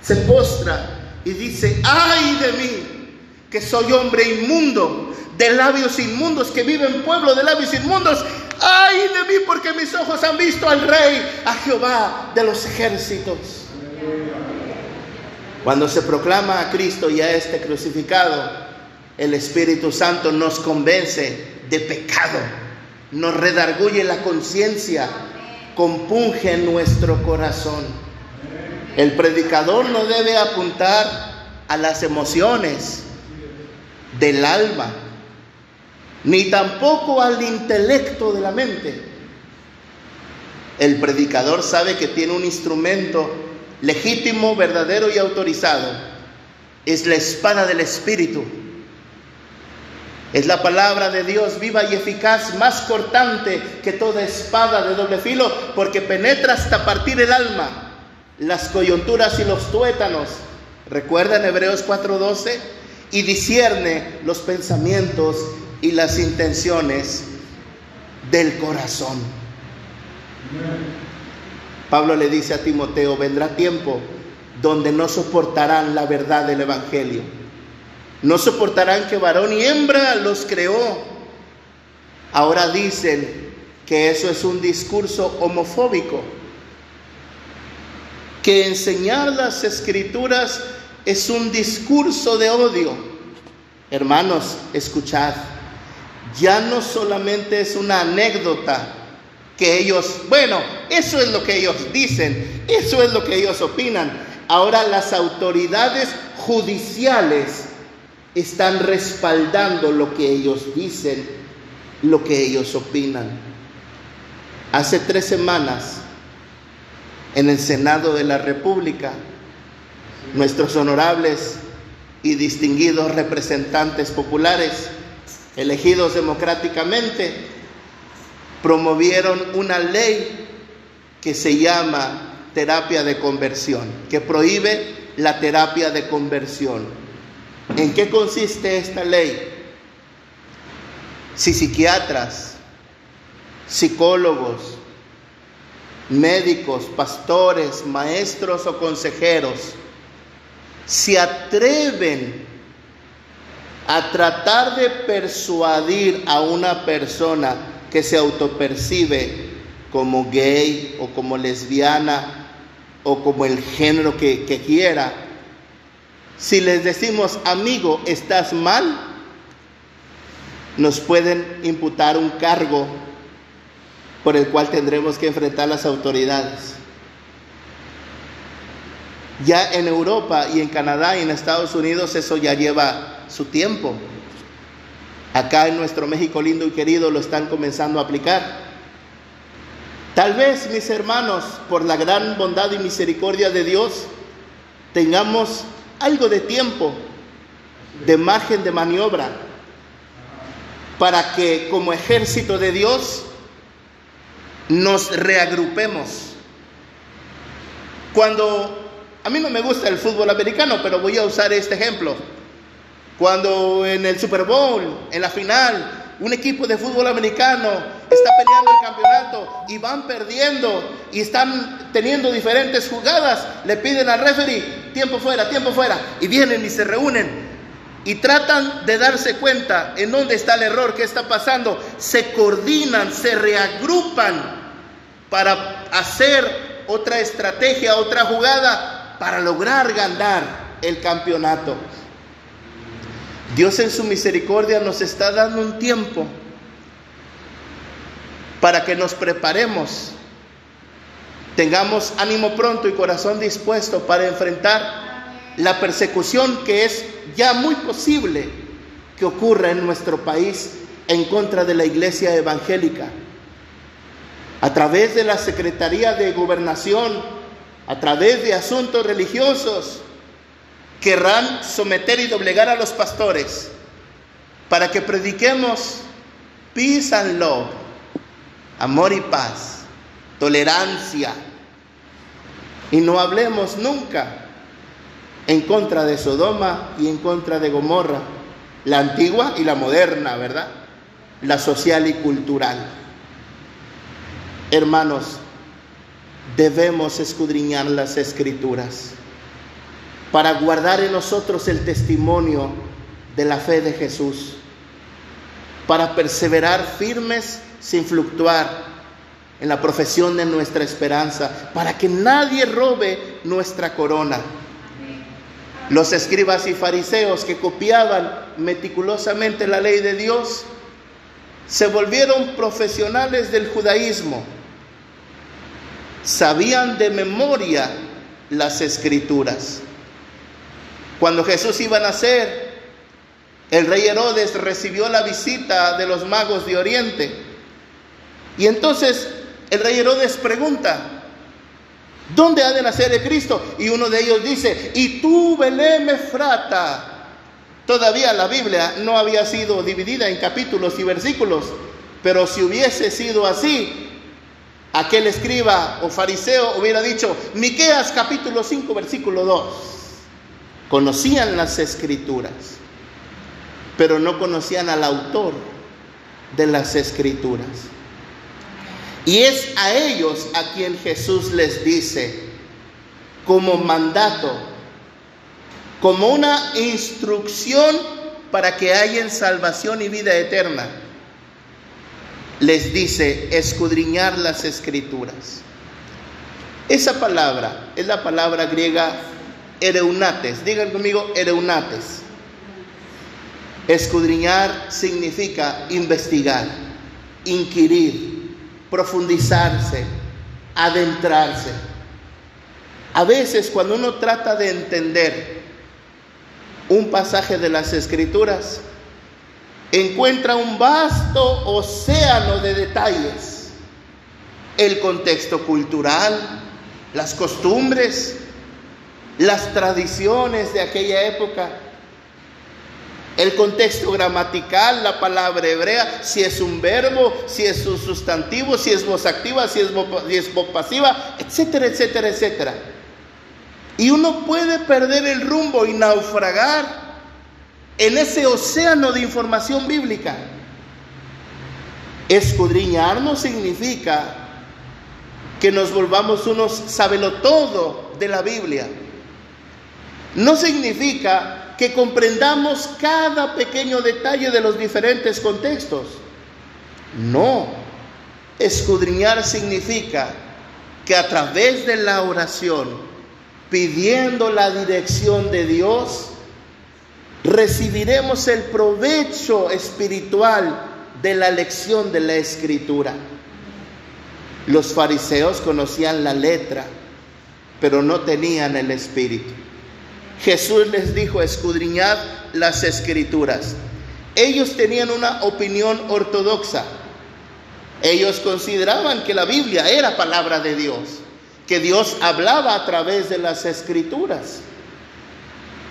se postra y dice, ay de mí, que soy hombre inmundo, de labios inmundos, que vive en pueblo de labios inmundos. Ay de mí porque mis ojos han visto al rey, a Jehová de los ejércitos. Cuando se proclama a Cristo y a este crucificado, el Espíritu Santo nos convence de pecado, nos redarguye la conciencia, compunge nuestro corazón. El predicador no debe apuntar a las emociones del alma, ni tampoco al intelecto de la mente. El predicador sabe que tiene un instrumento legítimo, verdadero y autorizado. Es la espada del Espíritu. Es la palabra de Dios viva y eficaz, más cortante que toda espada de doble filo, porque penetra hasta partir el alma, las coyunturas y los tuétanos. ¿Recuerdan Hebreos 4:12? Y discierne los pensamientos y las intenciones del corazón. Pablo le dice a Timoteo, vendrá tiempo donde no soportarán la verdad del Evangelio. No soportarán que varón y hembra los creó. Ahora dicen que eso es un discurso homofóbico, que enseñar las escrituras es un discurso de odio. Hermanos, escuchad ya no solamente es una anécdota que ellos, bueno, eso es lo que ellos dicen, eso es lo que ellos opinan. Ahora las autoridades judiciales están respaldando lo que ellos dicen, lo que ellos opinan. Hace tres semanas, en el Senado de la República, nuestros honorables y distinguidos representantes populares elegidos democráticamente, promovieron una ley que se llama terapia de conversión, que prohíbe la terapia de conversión. ¿En qué consiste esta ley? Si psiquiatras, psicólogos, médicos, pastores, maestros o consejeros se atreven a tratar de persuadir a una persona que se autopercibe como gay o como lesbiana o como el género que, que quiera, si les decimos, amigo, estás mal, nos pueden imputar un cargo por el cual tendremos que enfrentar las autoridades. Ya en Europa y en Canadá y en Estados Unidos eso ya lleva su tiempo. Acá en nuestro México lindo y querido lo están comenzando a aplicar. Tal vez, mis hermanos, por la gran bondad y misericordia de Dios, tengamos algo de tiempo, de margen de maniobra, para que como ejército de Dios nos reagrupemos. Cuando a mí no me gusta el fútbol americano, pero voy a usar este ejemplo. Cuando en el Super Bowl, en la final, un equipo de fútbol americano está peleando el campeonato y van perdiendo y están teniendo diferentes jugadas, le piden al referee tiempo fuera, tiempo fuera, y vienen y se reúnen y tratan de darse cuenta en dónde está el error, qué está pasando, se coordinan, se reagrupan para hacer otra estrategia, otra jugada, para lograr ganar el campeonato. Dios en su misericordia nos está dando un tiempo para que nos preparemos, tengamos ánimo pronto y corazón dispuesto para enfrentar la persecución que es ya muy posible que ocurra en nuestro país en contra de la iglesia evangélica. A través de la Secretaría de Gobernación, a través de asuntos religiosos, querrán someter y doblegar a los pastores para que prediquemos peace and love, amor y paz, tolerancia, y no hablemos nunca en contra de Sodoma y en contra de Gomorra, la antigua y la moderna, ¿verdad? La social y cultural. Hermanos, debemos escudriñar las escrituras para guardar en nosotros el testimonio de la fe de Jesús, para perseverar firmes sin fluctuar en la profesión de nuestra esperanza, para que nadie robe nuestra corona. Los escribas y fariseos que copiaban meticulosamente la ley de Dios se volvieron profesionales del judaísmo. Sabían de memoria las escrituras. Cuando Jesús iba a nacer, el rey Herodes recibió la visita de los magos de Oriente. Y entonces el rey Herodes pregunta, ¿Dónde ha de nacer el Cristo? Y uno de ellos dice, y tú, Belén Efrata. Todavía la Biblia no había sido dividida en capítulos y versículos, pero si hubiese sido así, aquel escriba o fariseo hubiera dicho, Miqueas capítulo 5, versículo 2. Conocían las escrituras, pero no conocían al autor de las escrituras. Y es a ellos a quien Jesús les dice, como mandato, como una instrucción para que hayan salvación y vida eterna, les dice escudriñar las escrituras. Esa palabra es la palabra griega ereunates. Digan conmigo ereunates. Escudriñar significa investigar, inquirir, profundizarse, adentrarse. A veces cuando uno trata de entender un pasaje de las escrituras, encuentra un vasto océano de detalles. El contexto cultural, las costumbres, las tradiciones de aquella época, el contexto gramatical, la palabra hebrea, si es un verbo, si es un sustantivo, si es voz activa, si es voz, pasiva, etcétera, etcétera, etcétera. Y uno puede perder el rumbo y naufragar en ese océano de información bíblica. Escudriñar no significa que nos volvamos unos sabelo todo de la Biblia. No significa que comprendamos cada pequeño detalle de los diferentes contextos. No, escudriñar significa que a través de la oración, pidiendo la dirección de Dios, recibiremos el provecho espiritual de la lección de la escritura. Los fariseos conocían la letra, pero no tenían el espíritu. Jesús les dijo, escudriñad las escrituras. Ellos tenían una opinión ortodoxa. Ellos consideraban que la Biblia era palabra de Dios, que Dios hablaba a través de las escrituras.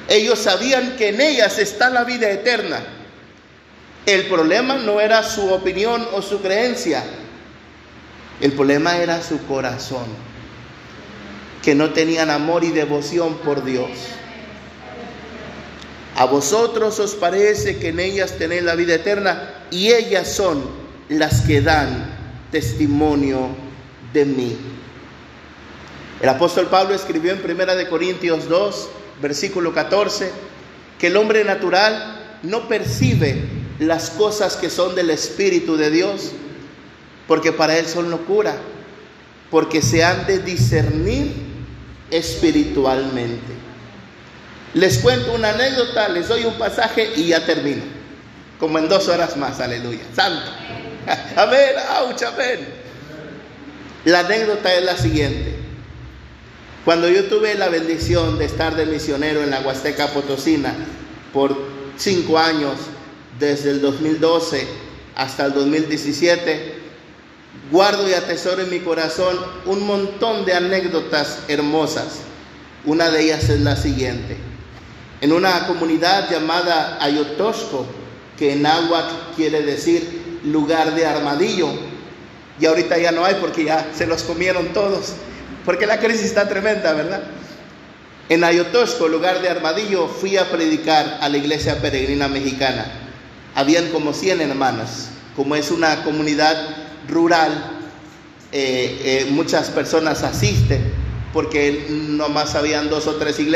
Ellos sabían que en ellas está la vida eterna. El problema no era su opinión o su creencia. El problema era su corazón, que no tenían amor y devoción por Dios. A vosotros os parece que en ellas tenéis la vida eterna y ellas son las que dan testimonio de mí. El apóstol Pablo escribió en Primera de Corintios 2, versículo 14, que el hombre natural no percibe las cosas que son del Espíritu de Dios, porque para él son locura, porque se han de discernir espiritualmente. Les cuento una anécdota, les doy un pasaje y ya termino. Como en dos horas más, aleluya. Santo. Amén, ¡Auch! amén. La anécdota es la siguiente. Cuando yo tuve la bendición de estar de misionero en la Huasteca Potosina por cinco años, desde el 2012 hasta el 2017, guardo y atesoro en mi corazón un montón de anécdotas hermosas. Una de ellas es la siguiente en una comunidad llamada Ayotosco, que en agua quiere decir lugar de armadillo. Y ahorita ya no hay porque ya se los comieron todos, porque la crisis está tremenda, ¿verdad? En Ayotosco, lugar de Armadillo, fui a predicar a la iglesia peregrina mexicana. Habían como 100 hermanas. Como es una comunidad rural, eh, eh, muchas personas asisten porque nomás habían dos o tres iglesias.